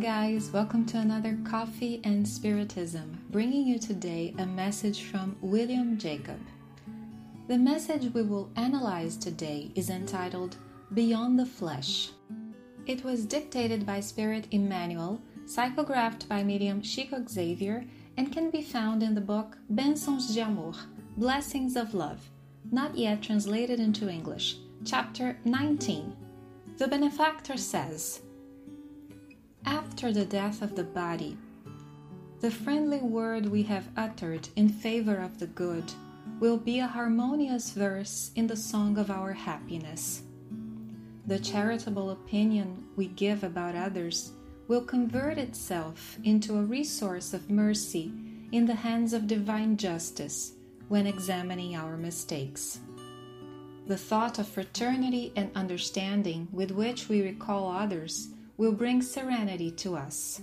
Guys, welcome to another Coffee and Spiritism, bringing you today a message from William Jacob. The message we will analyze today is entitled Beyond the Flesh. It was dictated by Spirit Emmanuel, psychographed by medium Chico Xavier, and can be found in the book Bênçãos de Amor Blessings of Love, not yet translated into English, chapter 19. The benefactor says, after the death of the body. The friendly word we have uttered in favor of the good will be a harmonious verse in the song of our happiness. The charitable opinion we give about others will convert itself into a resource of mercy in the hands of divine justice when examining our mistakes. The thought of fraternity and understanding with which we recall others will bring serenity to us.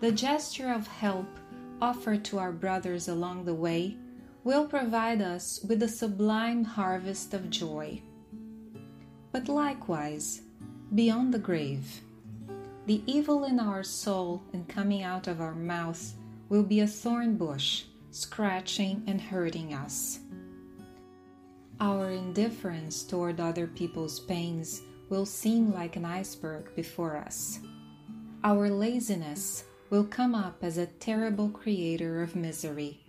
The gesture of help offered to our brothers along the way will provide us with a sublime harvest of joy. But likewise, beyond the grave, the evil in our soul and coming out of our mouth will be a thorn bush, scratching and hurting us. Our indifference toward other people's pains will seem like an iceberg before us. Our laziness will come up as a terrible creator of misery.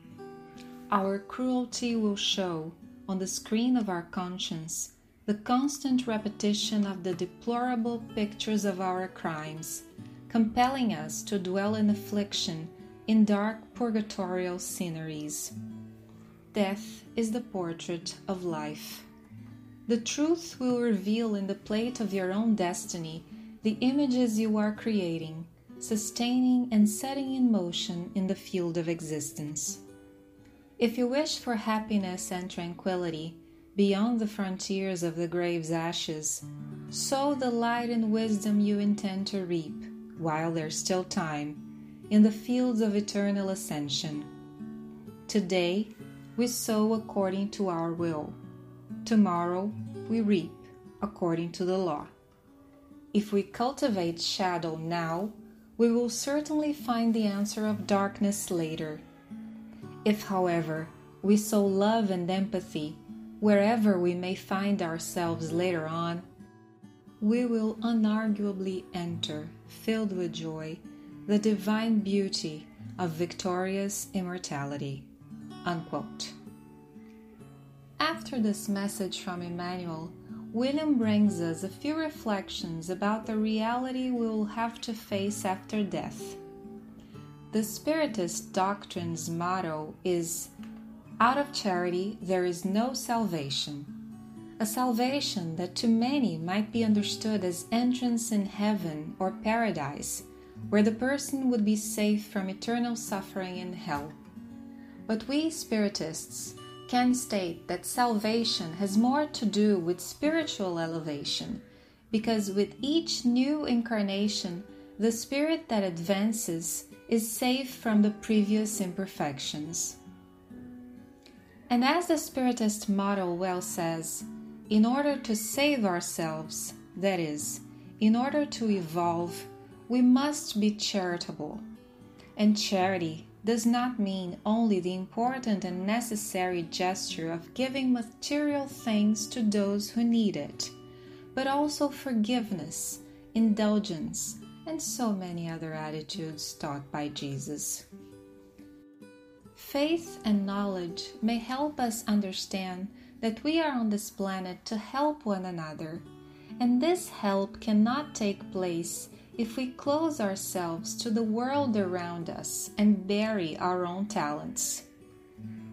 Our cruelty will show on the screen of our conscience the constant repetition of the deplorable pictures of our crimes, compelling us to dwell in affliction in dark purgatorial sceneries. Death is the portrait of life. The truth will reveal in the plate of your own destiny the images you are creating, sustaining, and setting in motion in the field of existence. If you wish for happiness and tranquility beyond the frontiers of the grave's ashes, sow the light and wisdom you intend to reap, while there's still time, in the fields of eternal ascension. Today, we sow according to our will Tomorrow we reap according to the law. If we cultivate shadow now, we will certainly find the answer of darkness later. If, however, we sow love and empathy wherever we may find ourselves later on, we will unarguably enter, filled with joy, the divine beauty of victorious immortality. Unquote. After this message from Emmanuel, William brings us a few reflections about the reality we will have to face after death. The Spiritist doctrine's motto is Out of charity there is no salvation. A salvation that to many might be understood as entrance in heaven or paradise, where the person would be safe from eternal suffering in hell. But we Spiritists can state that salvation has more to do with spiritual elevation, because with each new incarnation, the spirit that advances is saved from the previous imperfections. And as the Spiritist model well says, in order to save ourselves, that is, in order to evolve, we must be charitable. And charity does not mean only the important and necessary gesture of giving material things to those who need it, but also forgiveness, indulgence, and so many other attitudes taught by Jesus. Faith and knowledge may help us understand that we are on this planet to help one another, and this help cannot take place if we close ourselves to the world around us and bury our own talents.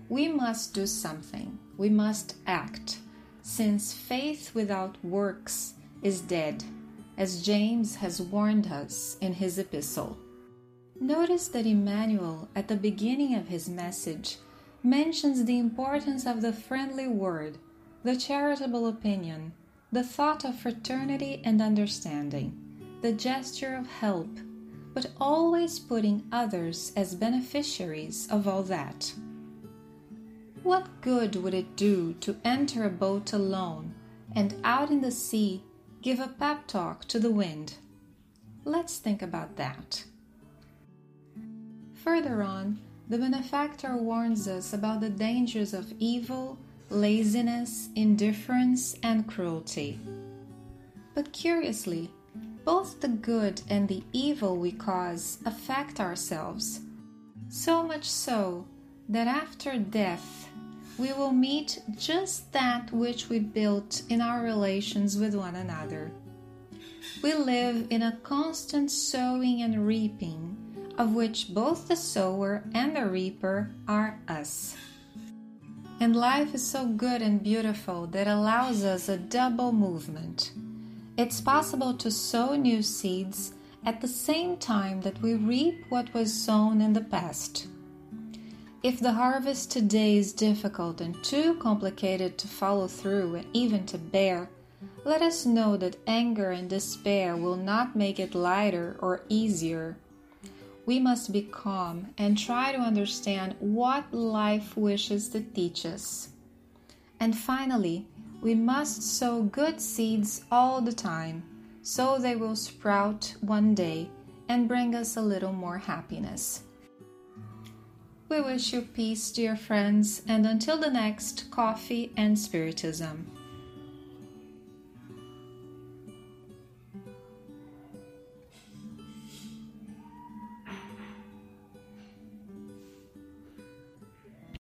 We must do something, we must act, since faith without works is dead, as James has warned us in his epistle. Notice that Emmanuel, at the beginning of his message, mentions the importance of the friendly word, the charitable opinion, the thought of fraternity and understanding the gesture of help, but always putting others as beneficiaries of all that. What good would it do to enter a boat alone and out in the sea give a pep talk to the wind? Let's think about that. Further on, the benefactor warns us about the dangers of evil, laziness, indifference, and cruelty. But curiously, both the good and the evil we cause affect ourselves, so much so that after death we will meet just that which we built in our relations with one another. We live in a constant sowing and reaping, of which both the sower and the reaper are us. And life is so good and beautiful that allows us a double movement. It's possible to sow new seeds at the same time that we reap what was sown in the past. If the harvest today is difficult and too complicated to follow through and even to bear, let us know that anger and despair will not make it lighter or easier. We must be calm and try to understand what life wishes to teach us. And finally, we must sow good seeds all the time so they will sprout one day and bring us a little more happiness. We wish you peace, dear friends, and until the next Coffee and Spiritism.